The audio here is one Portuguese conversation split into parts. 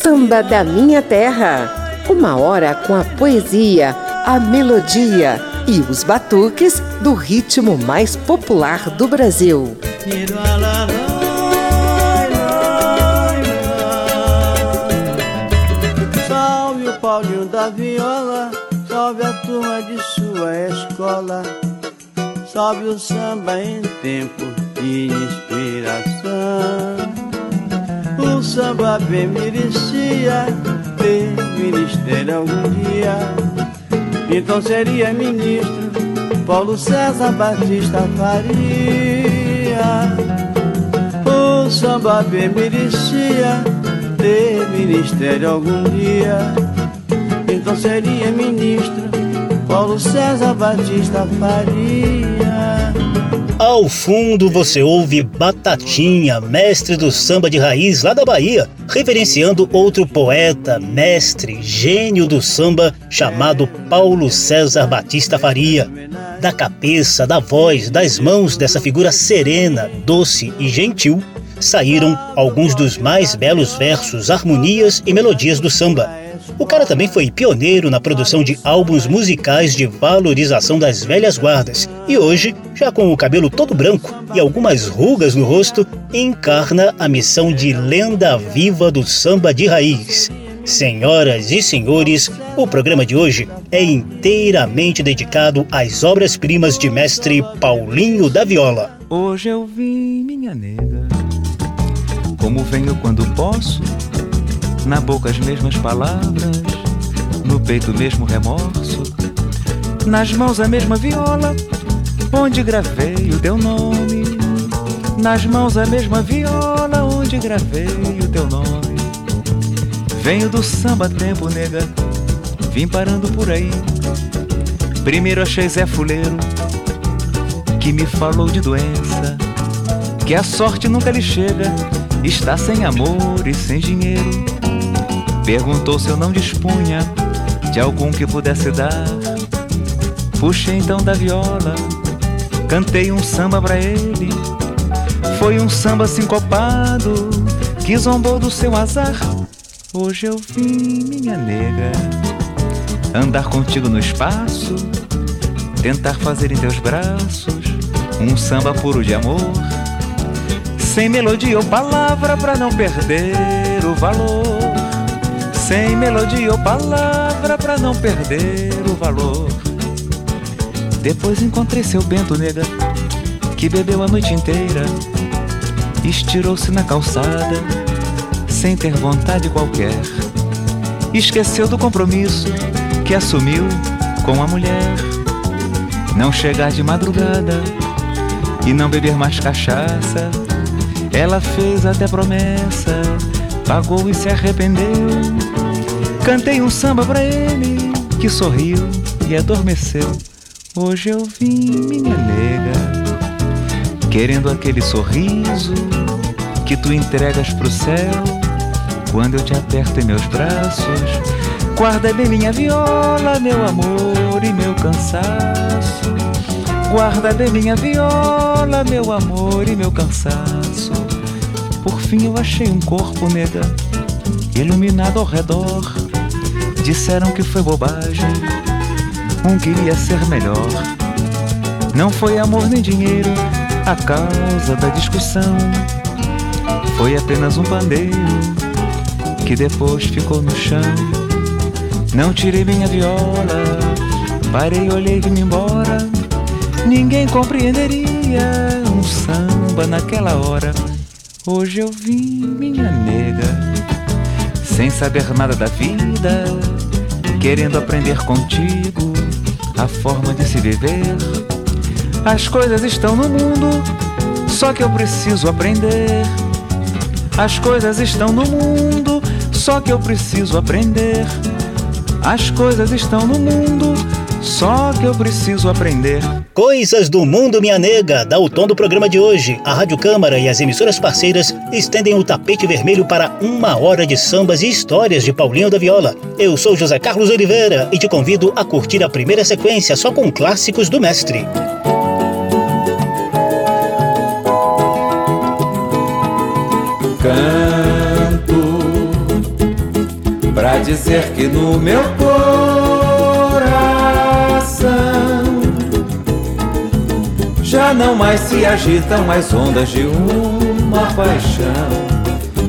Samba da Minha Terra. Uma hora com a poesia, a melodia e os batuques do ritmo mais popular do Brasil. Salve o Paulinho da Viola, salve a turma de sua escola, salve o samba em tempo de inspiração. O samba bem merecia ter ministério algum dia. Então seria ministro Paulo César Batista Faria. O samba bem merecia ter ministério algum dia. Então seria ministro Paulo César Batista Faria. Ao fundo você ouve Batatinha, mestre do samba de raiz lá da Bahia, reverenciando outro poeta, mestre, gênio do samba chamado Paulo César Batista Faria. Da cabeça, da voz, das mãos dessa figura serena, doce e gentil, saíram alguns dos mais belos versos, harmonias e melodias do samba. O cara também foi pioneiro na produção de álbuns musicais de valorização das velhas guardas e hoje, já com o cabelo todo branco e algumas rugas no rosto, encarna a missão de lenda viva do samba de raiz. Senhoras e senhores, o programa de hoje é inteiramente dedicado às obras-primas de mestre Paulinho da Viola. Hoje eu vim, minha nega, como venho quando posso na boca as mesmas palavras, no peito o mesmo remorso, nas mãos a mesma viola, onde gravei o teu nome. Nas mãos a mesma viola, onde gravei o teu nome. Venho do samba tempo, nega, vim parando por aí. Primeiro achei Zé Fuleiro, que me falou de doença, que a sorte nunca lhe chega, está sem amor e sem dinheiro. Perguntou se eu não dispunha de algum que pudesse dar. Puxei então da viola, cantei um samba pra ele. Foi um samba sincopado que zombou do seu azar. Hoje eu vim, minha nega, andar contigo no espaço, tentar fazer em teus braços um samba puro de amor. Sem melodia ou palavra pra não perder o valor sem melodia ou palavra pra não perder o valor. Depois encontrei seu Bento nega, que bebeu a noite inteira, estirou-se na calçada, sem ter vontade qualquer. Esqueceu do compromisso que assumiu com a mulher. Não chegar de madrugada e não beber mais cachaça. Ela fez até promessa, pagou e se arrependeu. Cantei um samba pra ele que sorriu e adormeceu. Hoje eu vim, minha nega, querendo aquele sorriso que tu entregas pro céu quando eu te aperto em meus braços. Guarda bem minha viola, meu amor e meu cansaço. Guarda bem minha viola, meu amor e meu cansaço. Por fim eu achei um corpo, nega, iluminado ao redor. Disseram que foi bobagem, um queria ser melhor. Não foi amor nem dinheiro a causa da discussão. Foi apenas um pandeiro que depois ficou no chão. Não tirei minha viola, parei, olhei e vim embora. Ninguém compreenderia um samba naquela hora. Hoje eu vim, minha nega, sem saber nada da vida, querendo aprender contigo a forma de se viver. As coisas estão no mundo, só que eu preciso aprender. As coisas estão no mundo, só que eu preciso aprender. As coisas estão no mundo, só que eu preciso aprender. Coisas do Mundo Minha Nega dá o tom do programa de hoje. A Rádio Câmara e as emissoras parceiras estendem o tapete vermelho para uma hora de sambas e histórias de Paulinho da Viola. Eu sou José Carlos Oliveira e te convido a curtir a primeira sequência só com clássicos do mestre. Canto pra dizer que no meu coração já não mais se agitam as ondas de uma paixão.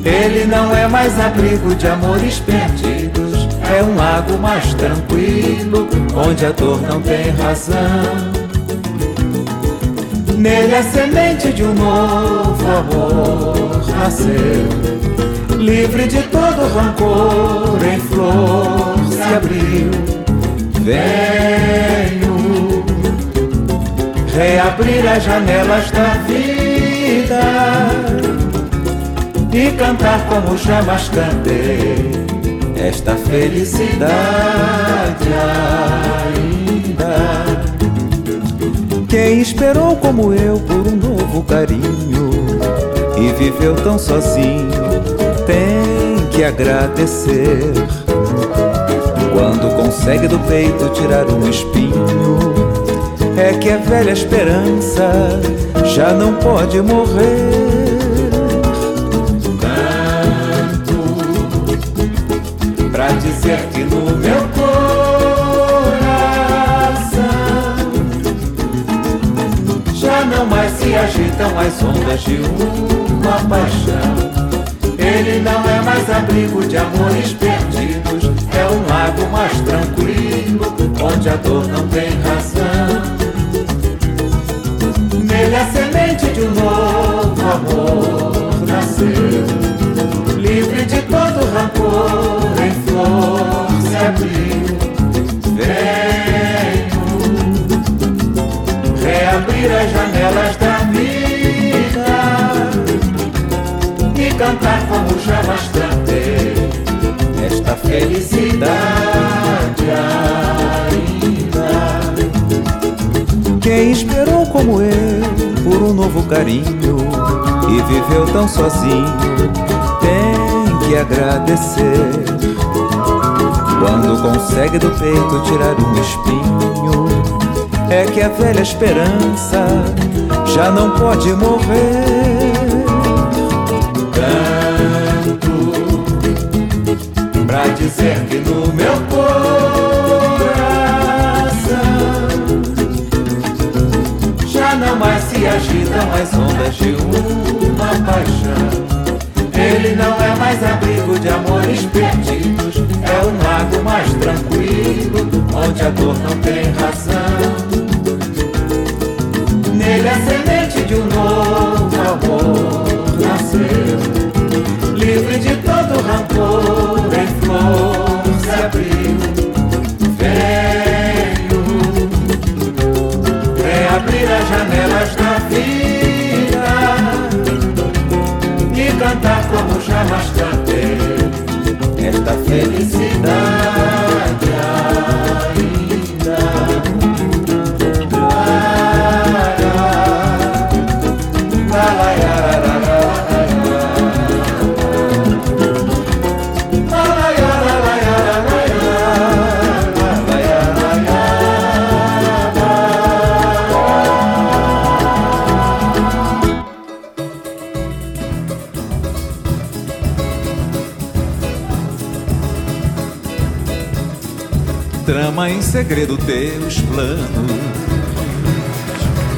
Ele não é mais abrigo de amores perdidos, é um lago mais tranquilo, onde a dor não tem razão. Nele a semente de um novo amor nasceu, livre de todo rancor, em flor se abriu. Venho reabrir as janelas da vida e cantar como jamais cantei esta felicidade ainda. Quem esperou como eu por um novo carinho e viveu tão sozinho tem que agradecer. Quando consegue do peito tirar um espinho, é que a velha esperança já não pode morrer. Canto pra dizer que no meu se agitam as ondas de uma paixão. Ele não é mais abrigo de amores perdidos, é um lago mais tranquilo, onde a dor não tem razão. Amor nasceu, livre de todo rancor, em flor se abriu. Venho reabrir as janelas da cantar como jamais cantei esta felicidade ainda. Quem esperou como eu por um novo carinho e viveu tão sozinho tem que agradecer. Quando consegue do peito tirar um espinho, é que a velha esperança já não pode morrer. pra dizer que no meu coração agitam as ondas de uma paixão. Ele não é mais abrigo de amores perdidos, é um lago mais tranquilo, onde a dor não tem razão. Nele a semente de um novo amor nasceu livre de todo rancor, em flor se abriu. Reabrir as janelas da vida e cantar como jamais cantei esta felicidade segredo teus planos.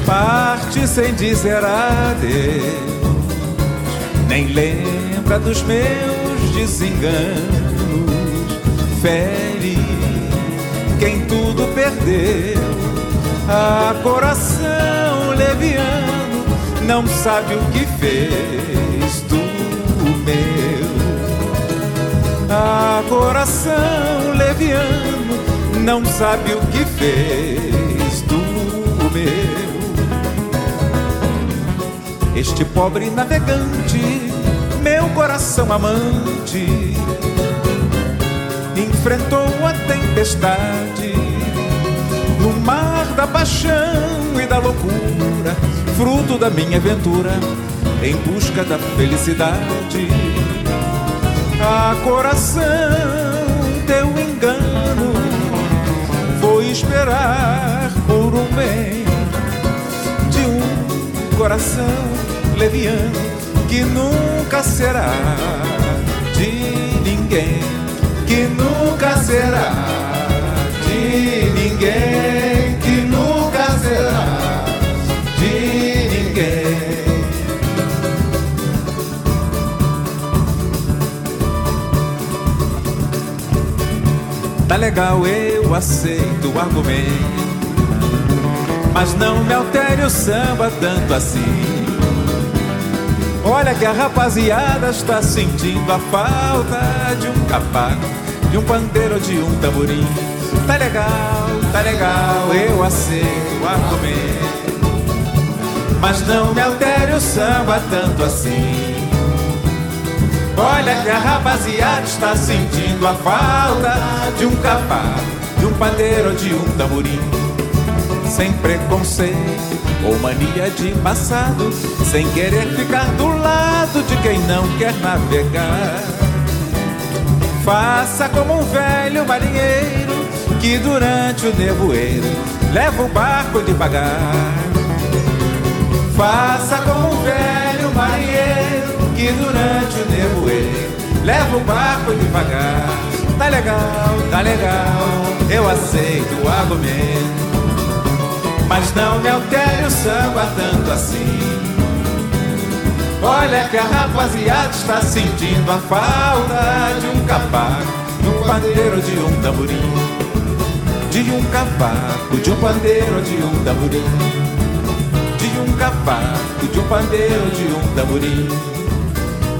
Parte sem dizer adeus, nem lembra dos meus desenganos. Fere quem tudo perdeu, a coração leviano não sabe o que fez do meu. A coração leviano não sabe o que fez do meu. Este pobre navegante, meu coração amante, enfrentou a tempestade no mar da paixão e da loucura, fruto da minha aventura em busca da felicidade. A coração, teu engano esperar por um bem de um coração leviano que nunca será de ninguém, que nunca será de ninguém, que nunca será de ninguém. Tá legal, aceito o argumento. Mas não me altere o samba tanto assim. Olha que a rapaziada está sentindo a falta de um cavaco, de um pandeiro, de um tamborim. Tá legal, tá legal, eu aceito o argumento. Mas não me altere o samba tanto assim. Olha que a rapaziada está sentindo a falta de um cavaco, um pandeiro, de um tamborim sem preconceito ou mania de passado, sem querer ficar do lado de quem não quer navegar. Faça como um velho marinheiro que durante o nevoeiro leva o barco devagar. Faça como um velho marinheiro que durante o nevoeiro leva o barco devagar. Tá legal, tá legal, eu aceito o argumento. Mas não me altere o samba tanto assim. Olha que a rapaziada está sentindo a falta de um cavaco, de um pandeiro, de um tamborim. De um cavaco, de um pandeiro, de um tamborim. De um cavaco, de um pandeiro, de um tamborim.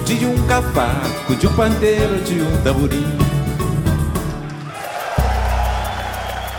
De um cavaco, de um pandeiro, de um tamborim.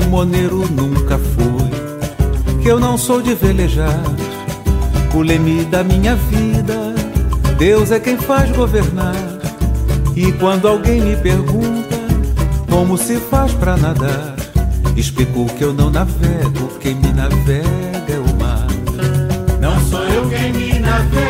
Timoneiro nunca fui, que eu não sou de velejar. O leme da minha vida, Deus é quem faz governar. E quando alguém me pergunta como se faz para nadar, explico que eu não navego, quem me navega é o mar. Não sou eu quem me navega,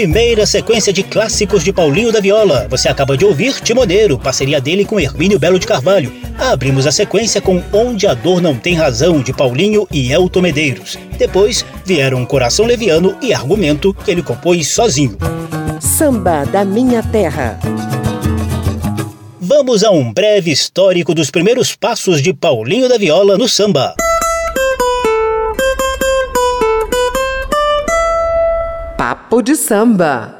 Primeira sequência de clássicos de Paulinho da Viola. Você acaba de ouvir Timoneiro, parceria dele com Hermínio Belo de Carvalho. Abrimos a sequência com Onde a Dor Não Tem Razão, de Paulinho e Elton Medeiros. Depois vieram Coração Leviano e Argumento, que ele compôs sozinho. Samba da Minha Terra. Vamos a um breve histórico dos primeiros passos de Paulinho da Viola no samba. Papo de Samba.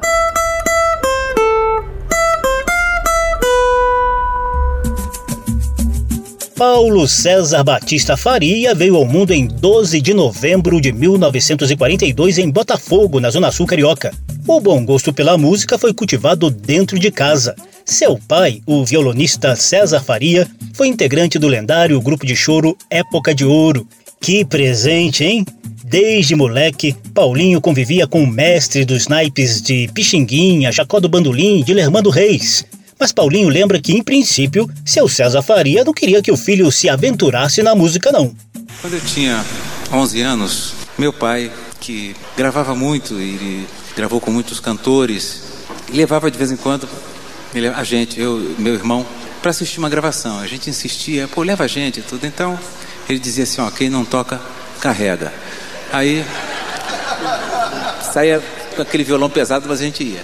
Paulo César Batista Faria veio ao mundo em 12 de novembro de 1942 em Botafogo, na Zona Sul Carioca. O bom gosto pela música foi cultivado dentro de casa. Seu pai, o violonista César Faria, foi integrante do lendário grupo de choro Época de Ouro. Que presente, hein? Desde moleque, Paulinho convivia com o mestre dos naipes de Pixinguinha, Jacó do Bandolim e Reis. Mas Paulinho lembra que, em princípio, seu César Faria não queria que o filho se aventurasse na música, não. Quando eu tinha 11 anos, meu pai, que gravava muito, ele gravou com muitos cantores, levava de vez em quando a gente, eu meu irmão, para assistir uma gravação. A gente insistia, pô, leva a gente tudo. Então, ele dizia assim, ó, quem não toca, carrega. Aí, saía com aquele violão pesado, mas a gente ia.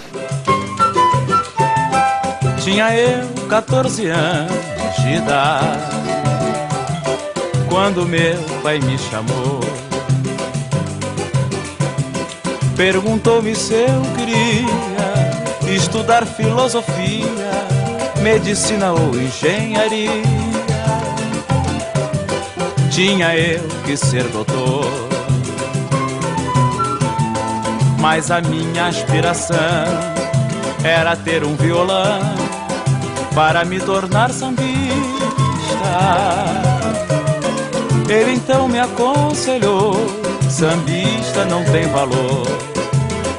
Tinha eu 14 anos de idade quando meu pai me chamou. Perguntou-me se eu queria estudar filosofia, medicina ou engenharia. Tinha eu que ser doutor, mas a minha aspiração era ter um violão para me tornar sambista. Ele então me aconselhou: sambista não tem valor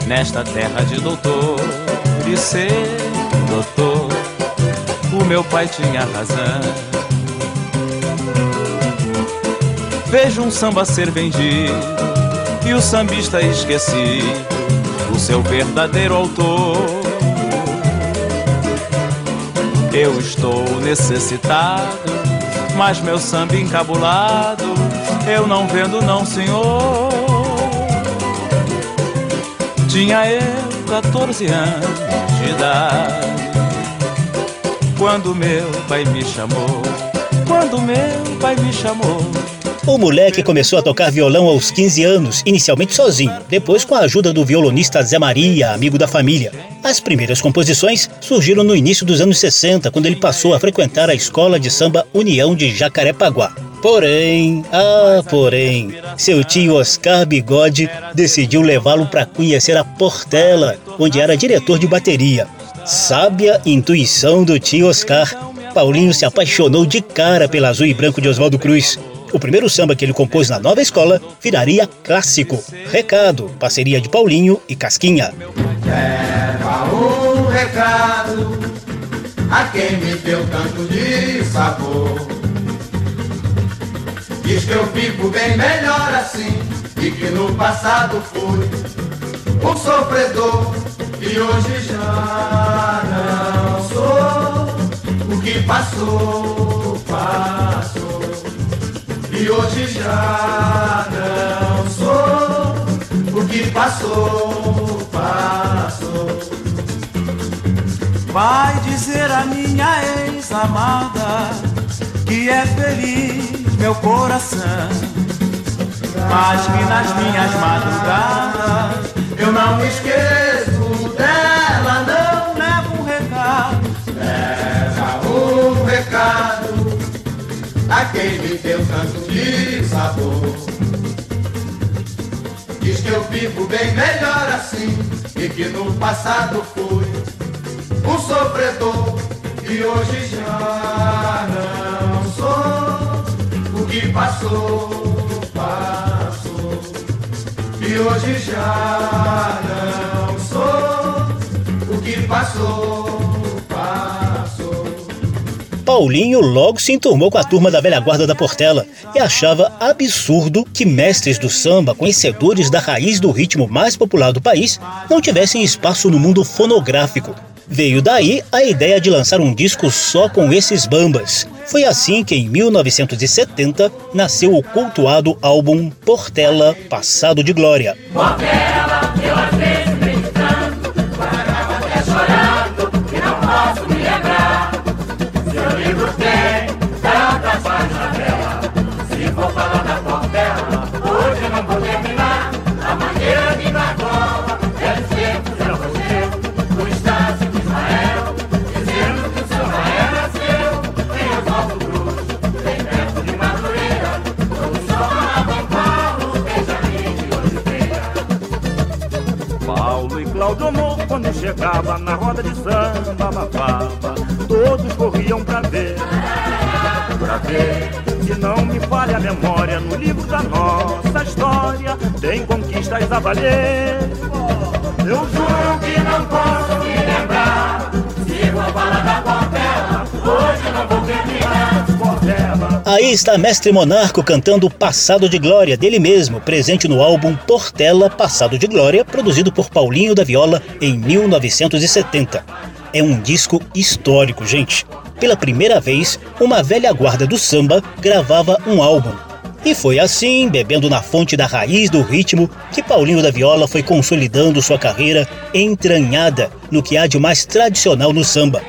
nesta terra de doutor e ser doutor. O meu pai tinha razão. Vejo um samba ser vendido e o sambista esquecido, o seu verdadeiro autor eu estou necessitado, mas meu samba encabulado, eu não vendo não, senhor. Tinha eu 14 anos de idade, quando meu pai me chamou, quando meu pai me chamou. O moleque começou a tocar violão aos 15 anos, inicialmente sozinho, depois com a ajuda do violonista Zé Maria, amigo da família. As primeiras composições surgiram no início dos anos 60, quando ele passou a frequentar a escola de samba União de Jacarepaguá. Porém, ah, porém, seu tio Oscar Bigode decidiu levá-lo para conhecer a Portela, onde era diretor de bateria. Sábia intuição do tio Oscar, Paulinho se apaixonou de cara pela azul e branco de Oswaldo Cruz o primeiro samba que ele compôs na nova escola viraria clássico. Recado, parceria de Paulinho e Casquinha. Leva um recado a quem me deu tanto de sabor. Diz que eu fico bem melhor assim e que no passado fui um sofredor e hoje já não sou o que passou, passou e hoje já não sou o que passou, passou. Vai dizer a minha ex-amada que é feliz meu coração, mas que nas minhas madrugadas eu não me esqueço dela, não. Leva um recado, leva um recado a quem me deu de sabor. Diz que eu vivo bem melhor assim e que no passado fui um sofredor e hoje já não sou o que passou, passou. E hoje já não sou o que passou. Paulinho logo se enturmou com a turma da velha guarda da Portela e achava absurdo que mestres do samba, conhecedores da raiz do ritmo mais popular do país, não tivessem espaço no mundo fonográfico. Veio daí a ideia de lançar um disco só com esses bambas. Foi assim que, em 1970, nasceu o cultuado álbum Portela Passado de Glória. Portela, Eu juro que não posso me lembrar, se vou falar da Portela, hoje não vou terminar. Aí está Mestre Monarco cantando Passado de Glória, dele mesmo, presente no álbum Portela Passado de Glória, produzido por Paulinho da Viola em 1970. É um disco histórico, gente. Pela primeira vez, uma velha guarda do samba gravava um álbum. E foi assim, bebendo na fonte da raiz do ritmo, que Paulinho da Viola foi consolidando sua carreira entranhada no que há de mais tradicional no samba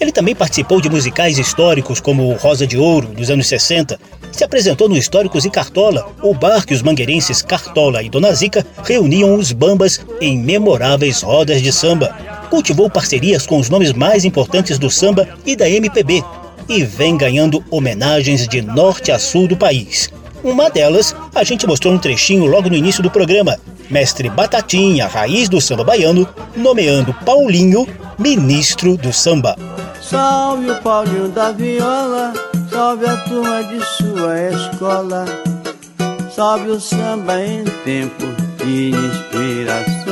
ele também participou de musicais históricos como Rosa de Ouro, dos anos 60. Se apresentou no Históricos e Cartola, o bar que os mangueirenses Cartola e Dona Zica reuniam os bambas em memoráveis rodas de samba. Cultivou parcerias com os nomes mais importantes do samba e da MPB e vem ganhando homenagens de norte a sul do país. Uma delas, a gente mostrou um trechinho logo no início do programa. Mestre Batatinha, raiz do samba baiano, nomeando Paulinho ministro do samba. Salve o Paulinho da viola, salve a turma de sua escola. Salve o samba em tempo de inspiração.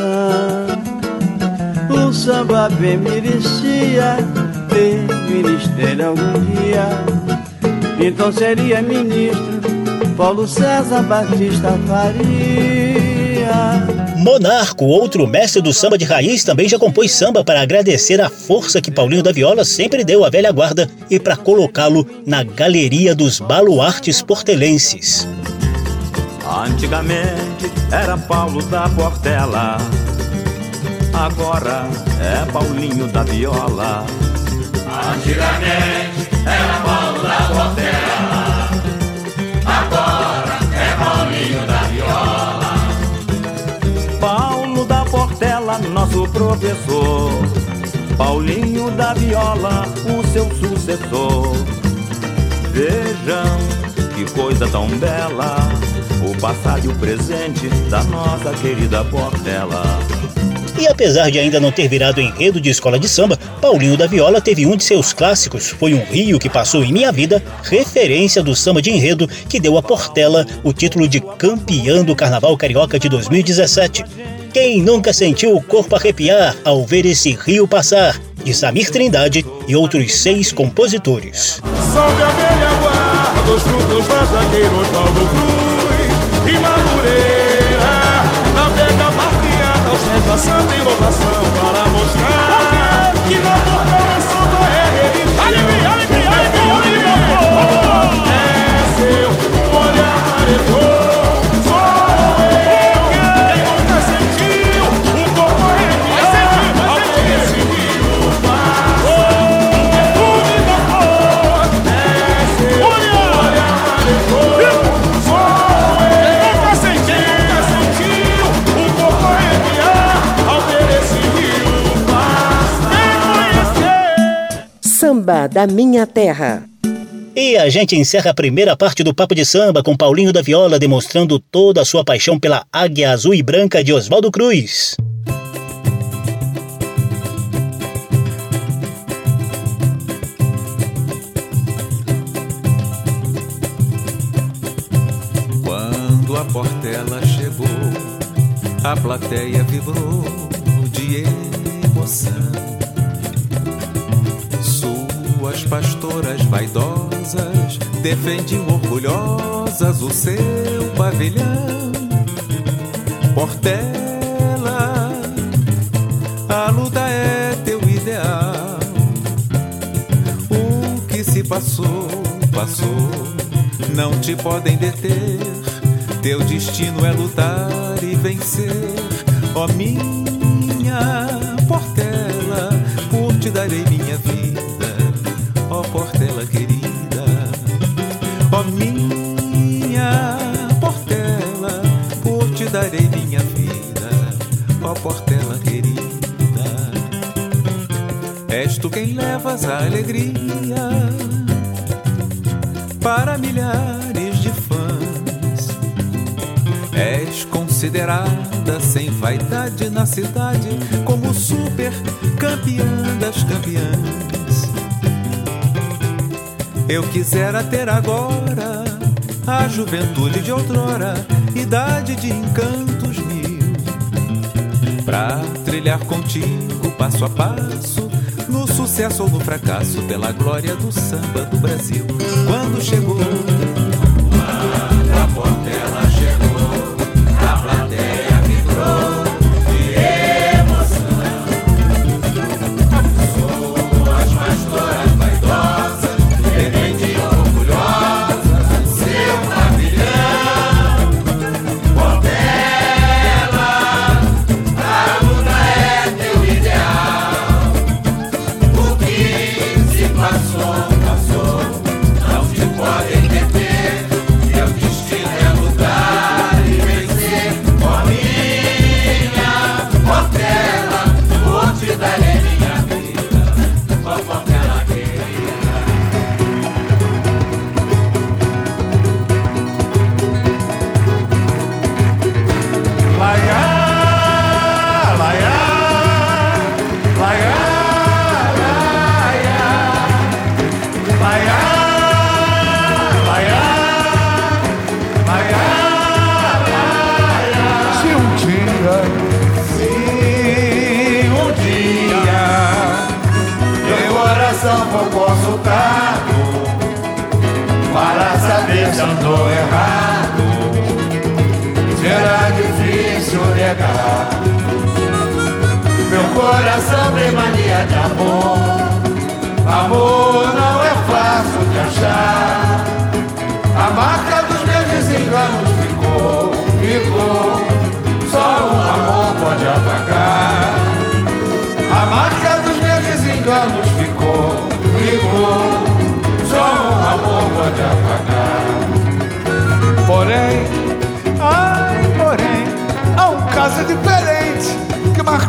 O samba bem merecia ter ministério algum dia. Então seria ministro Paulo César Batista Faria. Monarco, outro mestre do samba de raiz, também já compôs samba para agradecer a força que Paulinho da Viola sempre deu à velha guarda e para colocá-lo na galeria dos baluartes portelenses. Antigamente era Paulo da Portela, agora é Paulinho da Viola. Antigamente era Paulo da Portela, nosso professor. Paulinho da Viola, o seu sucessor. Vejam que coisa tão bela, o passado e o presente da nossa querida Portela. E apesar de ainda não ter virado enredo de escola de samba, Paulinho da Viola teve um de seus clássicos, Foi um Rio que Passou em Minha Vida, referência do samba de enredo que deu a Portela o título de campeã do Carnaval Carioca de 2017. Quem nunca sentiu o corpo arrepiar ao ver esse rio passar? De Samir Trindade e outros seis compositores. Salve a velha guarda, dos frutos Cruz e Madureira. Inovação para da Minha Terra. E a gente encerra a primeira parte do Papo de Samba com Paulinho da Viola demonstrando toda a sua paixão pela águia azul e branca de Oswaldo Cruz. Quando a Portela chegou, a plateia vibrou de emoção suas pastoras vaidosas defendiam orgulhosas o seu pavilhão. Portela, a luta é teu ideal. O que se passou, passou, não te podem deter. Teu destino é lutar e vencer, ó oh, minha Portela, por te darei minha vida querida, ó minha Portela, por te darei minha vida, ó Portela querida. És tu quem levas a alegria para milhares de fãs. És considerada sem vaidade na cidade como super campeã das campeãs. Eu quisera ter agora a juventude de outrora, idade de encantos mil, pra trilhar contigo passo a passo. No sucesso ou no fracasso, pela glória do samba do Brasil. Quando chegou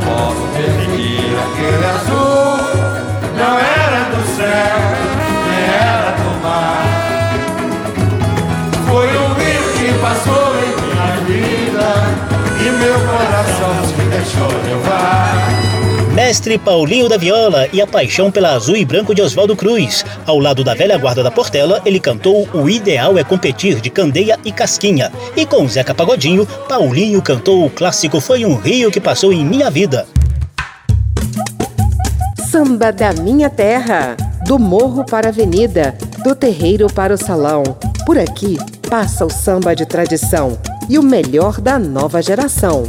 posso permitir aquele azul, não era do céu, nem era do mar. Foi um rio que passou em minha vida e meu coração se deixou levar. Mestre Paulinho da Viola e a paixão pela azul e branco de Oswaldo Cruz. Ao lado da velha guarda da Portela, ele cantou O Ideal é Competir, de Candeia e Casquinha. E com Zeca Pagodinho, Paulinho cantou o clássico Foi um Rio que Passou em Minha Vida. Samba da Minha Terra. Do morro para a avenida, do terreiro para o salão. Por aqui passa o samba de tradição e o melhor da nova geração.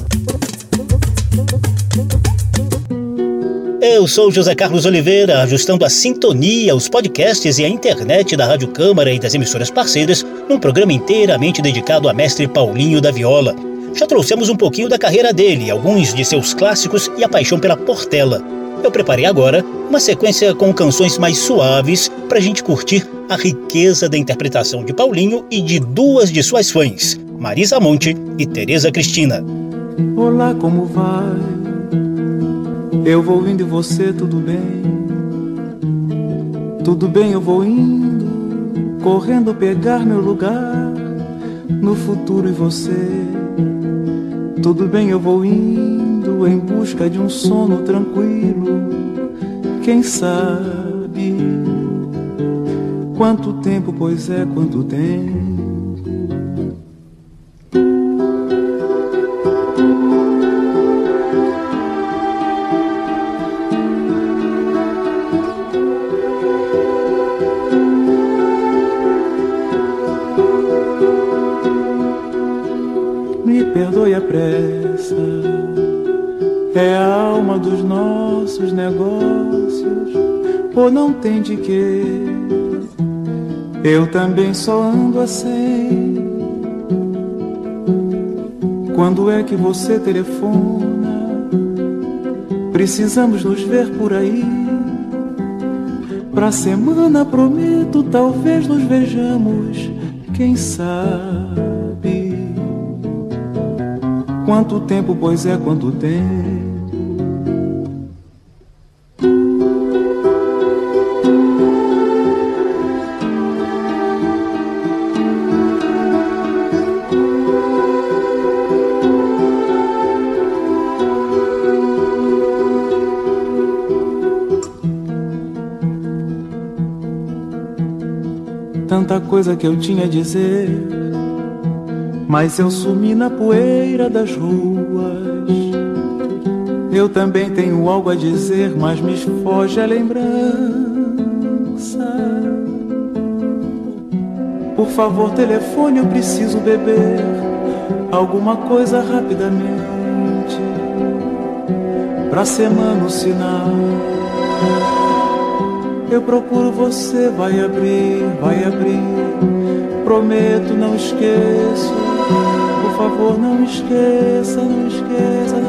Eu sou José Carlos Oliveira, ajustando a sintonia, os podcasts e a internet da Rádio Câmara e das emissoras parceiras, num programa inteiramente dedicado a mestre Paulinho da Viola. Já trouxemos um pouquinho da carreira dele, alguns de seus clássicos e a paixão pela Portela. Eu preparei agora uma sequência com canções mais suaves para a gente curtir a riqueza da interpretação de Paulinho e de duas de suas fãs, Marisa Monte e Tereza Cristina. Olá, como vai? Eu vou indo e você, tudo bem? Tudo bem, eu vou indo, correndo pegar meu lugar no futuro e você. Tudo bem, eu vou indo em busca de um sono tranquilo. Quem sabe quanto tempo, pois é, quanto tempo dos nossos negócios, ou não tem de quê? Eu também só ando assim. Quando é que você telefona? Precisamos nos ver por aí. Pra semana prometo, talvez nos vejamos, quem sabe? Quanto tempo, pois é, quanto tempo? Coisa que eu tinha a dizer, mas eu sumi na poeira das ruas. Eu também tenho algo a dizer, mas me foge a lembrança. Por favor, telefone, eu preciso beber alguma coisa rapidamente. Pra semana o sinal. Eu procuro você, vai abrir, vai abrir. Prometo, não esqueço. Por favor, não esqueça, não esqueça, não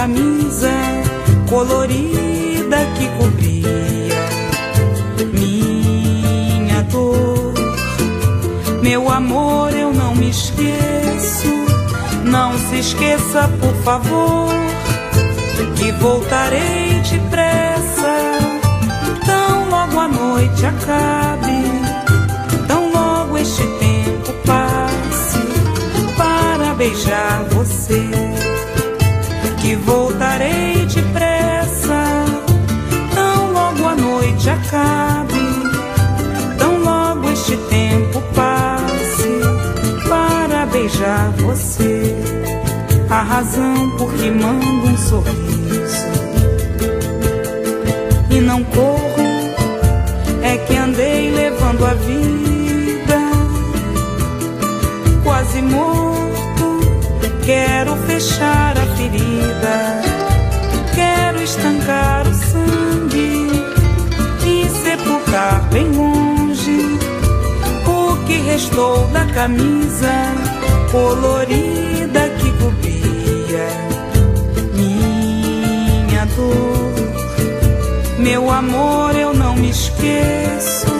camisa colorida que cobria minha dor. Meu amor, eu não me esqueço. Não se esqueça, por favor, que voltarei depressa. Tão logo a noite acabe, tão logo este tempo passe para beijar você e voltarei depressa. Tão logo a noite acabe, tão logo este tempo passe para beijar você. A razão por que mando um sorriso e não corro é que andei levando a vida quase morto. Quero fechar a ferida. Quero estancar o sangue e sepultar bem longe o que restou da camisa colorida que cobria minha dor. Meu amor, eu não me esqueço.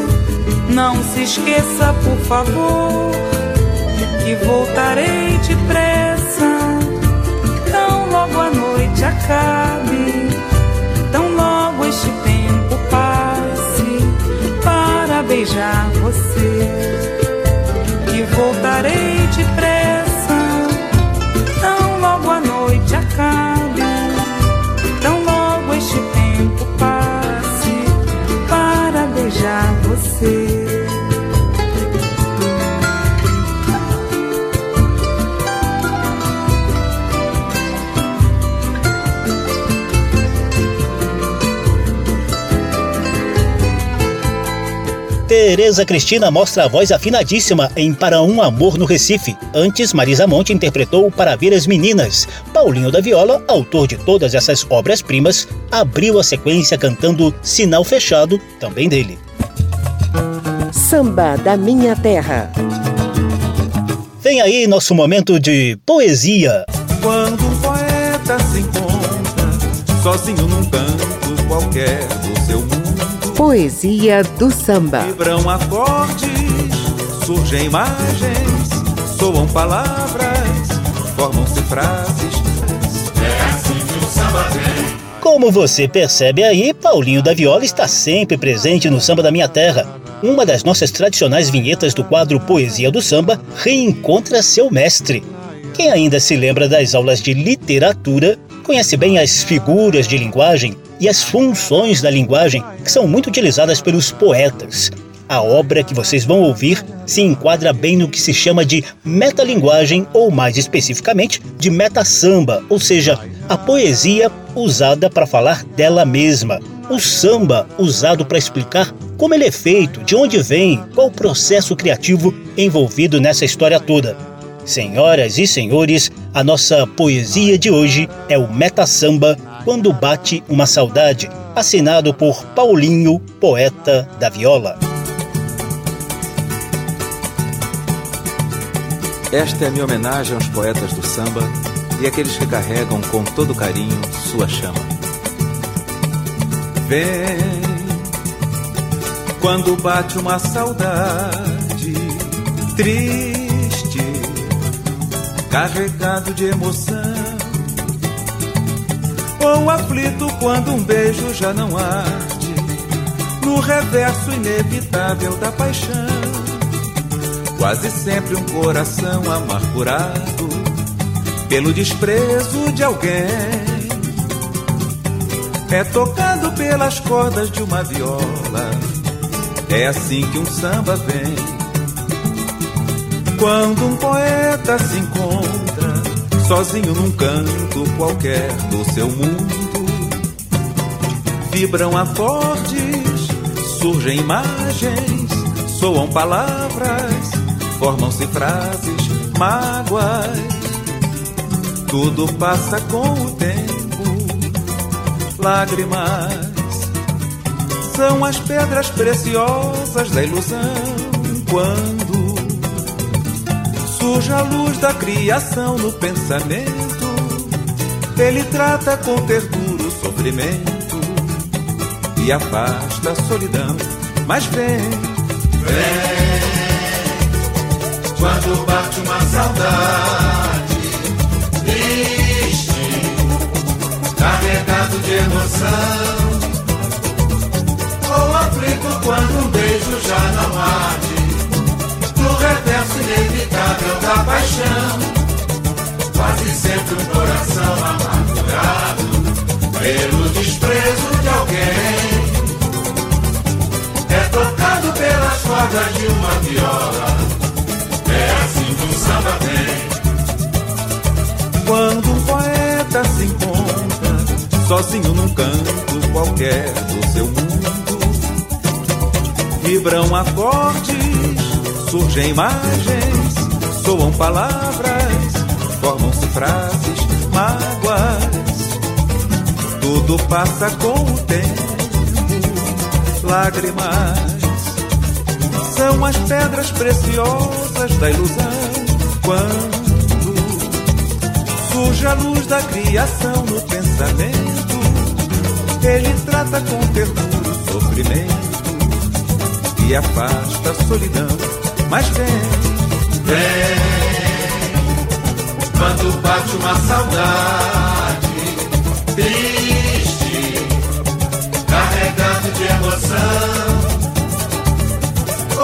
Não se esqueça, por favor, que voltarei depressa beijar você. e voltarei depressa. Tereza Cristina mostra a voz afinadíssima em Para um Amor no Recife. Antes, Marisa Monte interpretou Para Ver as Meninas. Paulinho da Viola, autor de todas essas obras-primas, abriu a sequência cantando Sinal Fechado, também dele. Samba da Minha Terra. Vem aí nosso momento de poesia. Quando um poeta se encontra sozinho num canto qualquer Poesia do samba. Vibram acordes, surgem imagens, soam palavras, formam-se frases. É assim que o samba vem. Como você percebe aí, Paulinho da Viola está sempre presente no Samba da Minha Terra. Uma das nossas tradicionais vinhetas do quadro Poesia do Samba reencontra seu mestre. Quem ainda se lembra das aulas de literatura conhece bem as figuras de linguagem e as funções da linguagem que são muito utilizadas pelos poetas. A obra que vocês vão ouvir se enquadra bem no que se chama de metalinguagem ou mais especificamente de meta-samba, ou seja, a poesia usada para falar dela mesma, o samba usado para explicar como ele é feito, de onde vem, qual o processo criativo envolvido nessa história toda. Senhoras e senhores, a nossa poesia de hoje é o Meta Samba Quando Bate uma Saudade, assinado por Paulinho, poeta da viola. Esta é minha homenagem aos poetas do samba e àqueles que carregam com todo carinho sua chama. Vem, Quando bate uma saudade triste, carregado de emoção, ou aflito quando um beijo já não arde, no reverso inevitável da paixão, quase sempre um coração amargurado pelo desprezo de alguém. É tocado pelas cordas de uma viola é assim que um samba vem. Quando um poeta se encontra sozinho num canto qualquer do seu mundo, vibram acordes, surgem imagens, soam palavras, formam-se frases, mágoas. Tudo passa com o tempo, lágrimas são as pedras preciosas da ilusão quando surge a luz da criação no pensamento. Ele trata com ternura o sofrimento e afasta a solidão. Mas vem, vem, quando bate uma saudade triste, carregado de emoção Sou aflito quando um beijo já não arde reverso inevitável da paixão. Quase sempre um coração amargurado Pelo desprezo de alguém. É tocado pelas cordas de uma viola. É assim que um samba vem Quando um poeta se encontra Sozinho num canto qualquer do seu mundo vibram acordes, surgem imagens, soam palavras, formam-se frases, mágoas. Tudo passa com o tempo, lágrimas são as pedras preciosas da ilusão. Quando surge a luz da criação no pensamento, ele trata com ternura o sofrimento e afasta a solidão. Mas vem, vem, quando bate uma saudade triste, carregado de emoção,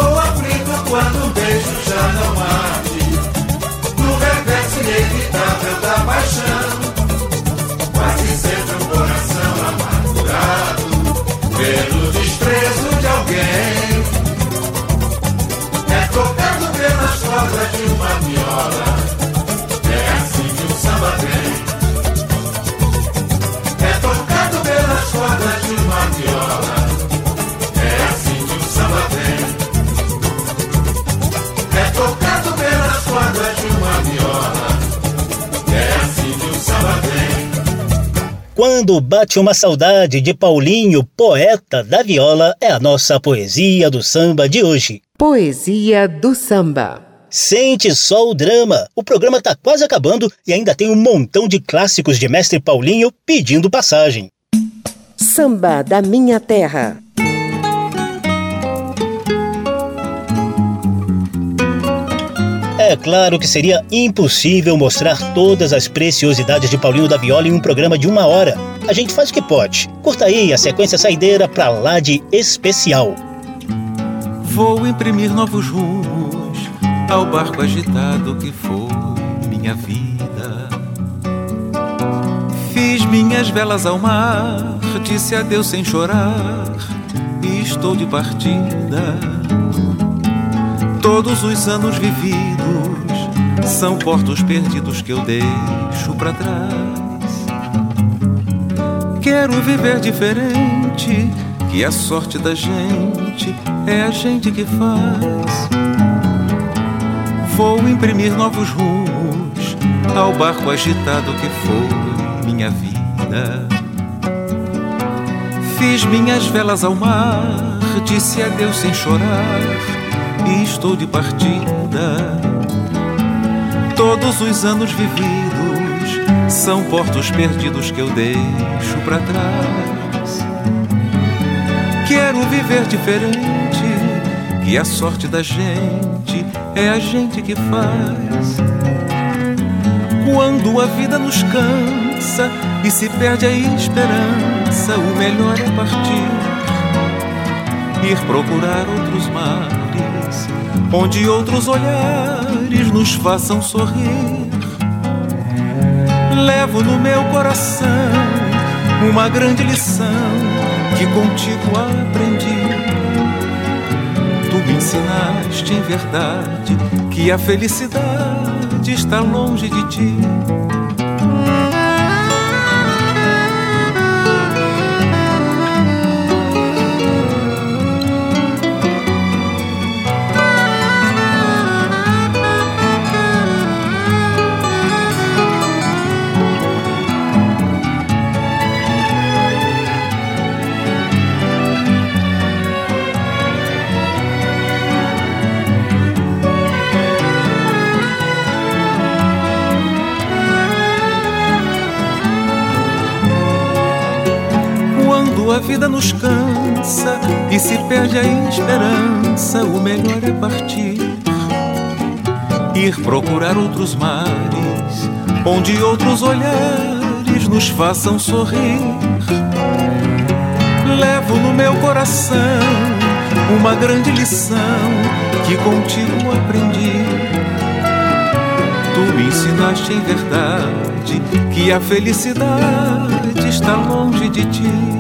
ou aflito quando um beijo já não arde, no reverso inevitável da paixão, quase sempre cordas de uma viola. É assim que o samba vem. É tocado pelas cordas de uma viola. É assim que o samba vem. É tocado pelas cordas de uma viola. É assim que o samba vem. Quando bate uma saudade de Paulinho, poeta da viola, é a nossa poesia do samba de hoje. Poesia do samba. Sente só o drama. O programa tá quase acabando e ainda tem um montão de clássicos de Mestre Paulinho pedindo passagem. Samba da Minha Terra. É claro que seria impossível mostrar todas as preciosidades de Paulinho da Viola em um programa de uma hora. A gente faz o que pode. Curta aí a sequência saideira pra lá de especial. Vou imprimir novos rumos ao barco agitado que foi minha vida. Fiz minhas velas ao mar, disse adeus sem chorar, e estou de partida. Todos os anos vividos são portos perdidos que eu deixo para trás. Quero viver diferente, que a sorte da gente é a gente que faz. Vou imprimir novos rumos ao barco agitado que foi minha vida. Fiz minhas velas ao mar, disse adeus sem chorar e estou de partida. Todos os anos vividos são portos perdidos que eu deixo para trás. Quero viver diferente que a sorte da gente é a gente que faz. Quando a vida nos cansa e se perde a esperança, o melhor é partir, ir procurar outros mares, onde outros olhares nos façam sorrir. Levo no meu coração uma grande lição que contigo aprendi. Ensinaste em verdade que a felicidade está longe de ti. Vida nos cansa e se perde a esperança, o melhor é partir, ir procurar outros mares, onde outros olhares nos façam sorrir. Levo no meu coração uma grande lição que contigo aprendi. Tu me ensinaste em verdade que a felicidade está longe de ti.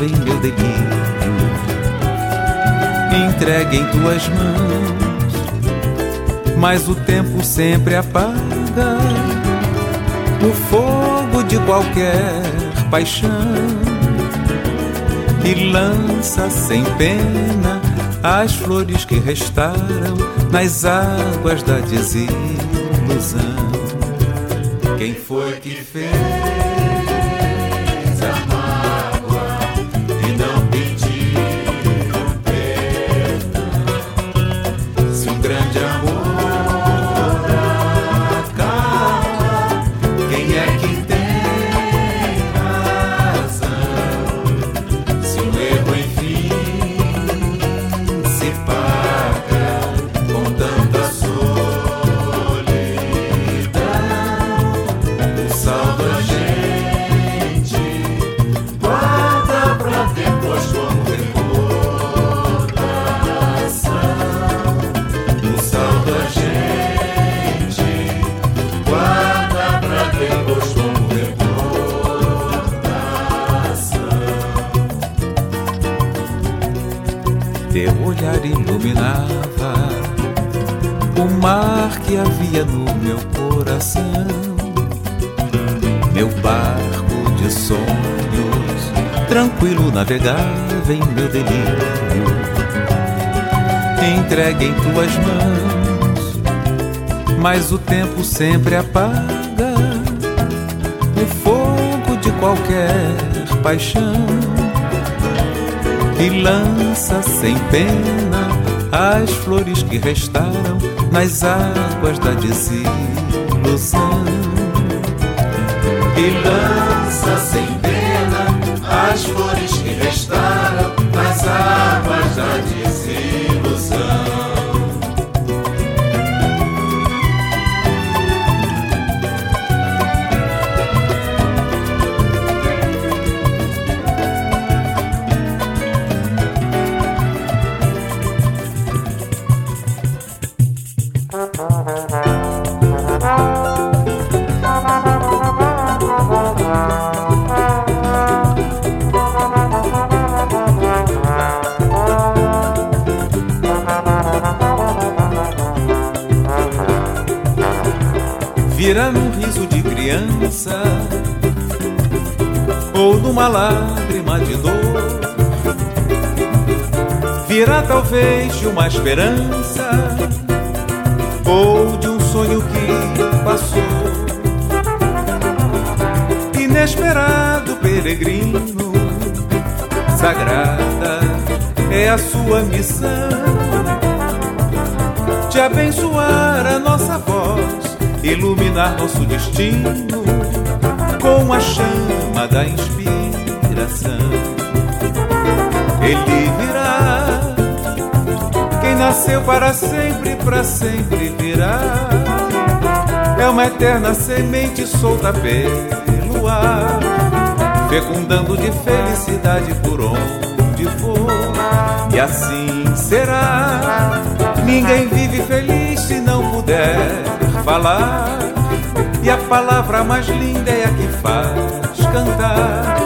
Em meu delírio, entregue em tuas mãos, mas o tempo sempre apaga o fogo de qualquer paixão. E lança sem pena as flores que restaram nas águas da desilusão. Quem foi que fez? Navegava em meu delírio, entregue em tuas mãos, mas o tempo sempre apaga o fogo de qualquer paixão e lança sem pena as flores que restaram nas águas da desilusão. E lança sem as flores que restaram talvez de uma esperança ou de um sonho que passou. Inesperado peregrino, sagrada é a sua missão de abençoar a nossa voz iluminar nosso destino com a chama da inspiração. Ele nasceu para sempre, para sempre virá. É uma eterna semente solta pelo ar, fecundando de felicidade por onde for. E assim será. Ninguém vive feliz se não puder falar. E a palavra mais linda é a que faz cantar.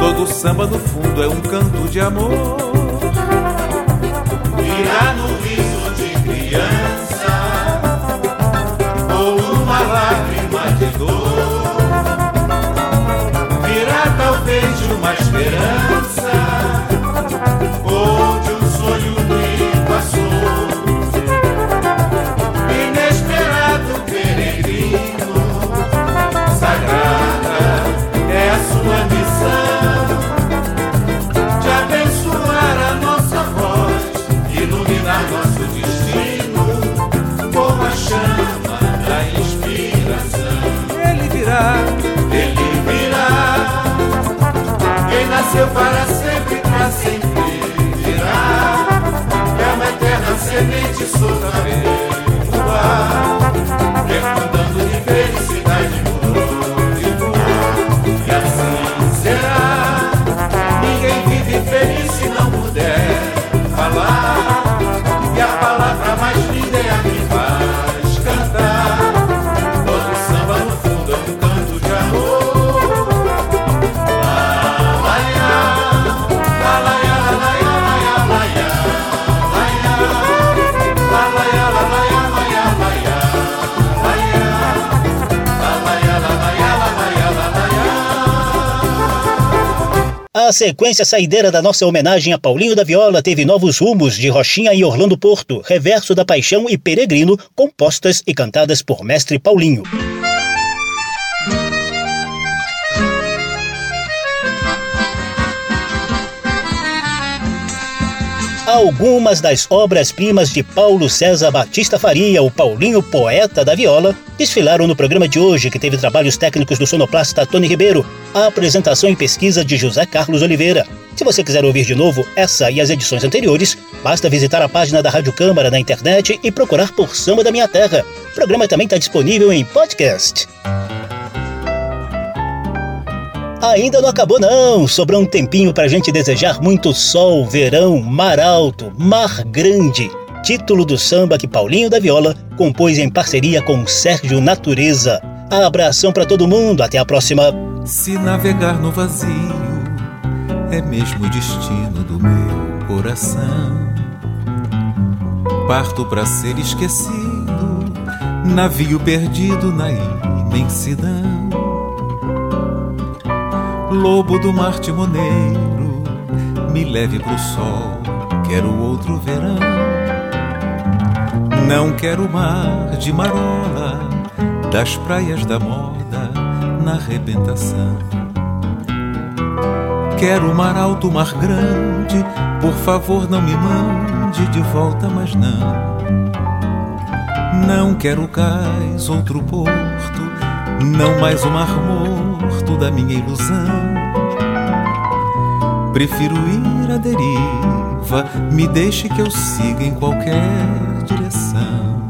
Todo samba no fundo é um canto de amor. Virá no riso de criança ou numa lágrima de dor. Virá talvez de uma esperança A sequência saideira da nossa homenagem a Paulinho da Viola teve novos rumos de Rochinha e Orlando Porto, Reverso da Paixão e Peregrino, compostas e cantadas por Mestre Paulinho. Algumas das obras-primas de Paulo César Batista Faria, o Paulinho Poeta da Viola, desfilaram no programa de hoje, que teve trabalhos técnicos do sonoplasta Tony Ribeiro, a apresentação e pesquisa de José Carlos Oliveira. Se você quiser ouvir de novo essa e as edições anteriores, basta visitar a página da Rádio Câmara na internet e procurar por Samba da Minha Terra. O programa também está disponível em podcast. Ainda não acabou não, sobrou um tempinho pra gente desejar muito sol, verão, mar alto, mar grande. Título do samba que Paulinho da Viola compôs em parceria com Sérgio Natureza. Abração pra todo mundo, até a próxima. Se navegar no vazio é mesmo o destino do meu coração. Parto pra ser esquecido, navio perdido na imensidão. Lobo do mar timoneiro, me leve pro sol, quero outro verão. Não quero mar de marola, das praias da moda na arrebentação. Quero mar alto, mar grande, por favor não me mande de volta, mas não. Não quero cais, outro porto, não mais o mar morto da minha ilusão. Prefiro ir à deriva, me deixe que eu siga em qualquer direção.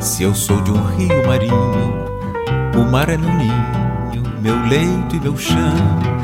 Se eu sou de um rio marinho, o mar é meu ninho, meu leito e meu chão.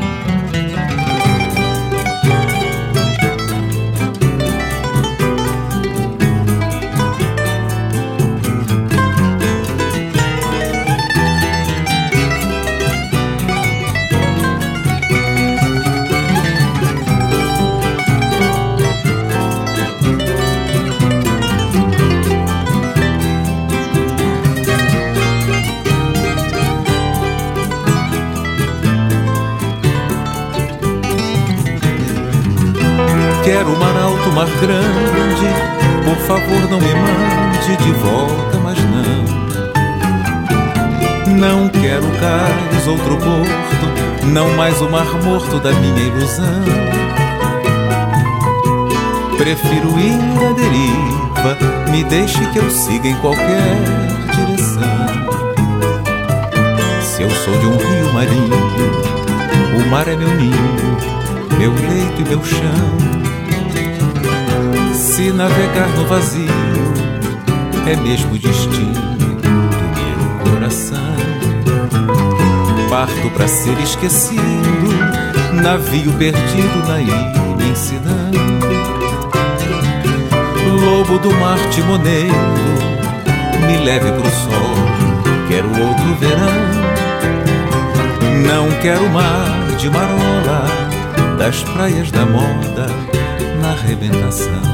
Quero alto, mar grande, por favor não me mande de volta, mas não. Não quero cais, outro porto, não mais o mar morto da minha ilusão. Prefiro ir à deriva, me deixe que eu siga em qualquer direção. Se eu sou de um rio marinho, o mar é meu ninho, meu leito e meu chão. Se navegar no vazio é mesmo destino do meu coração. Parto para ser esquecido, navio perdido na imensidão. Lobo do mar timoneiro, me leve pro sol, quero outro verão. Não quero mar de marola, das praias da moda na arrebentação.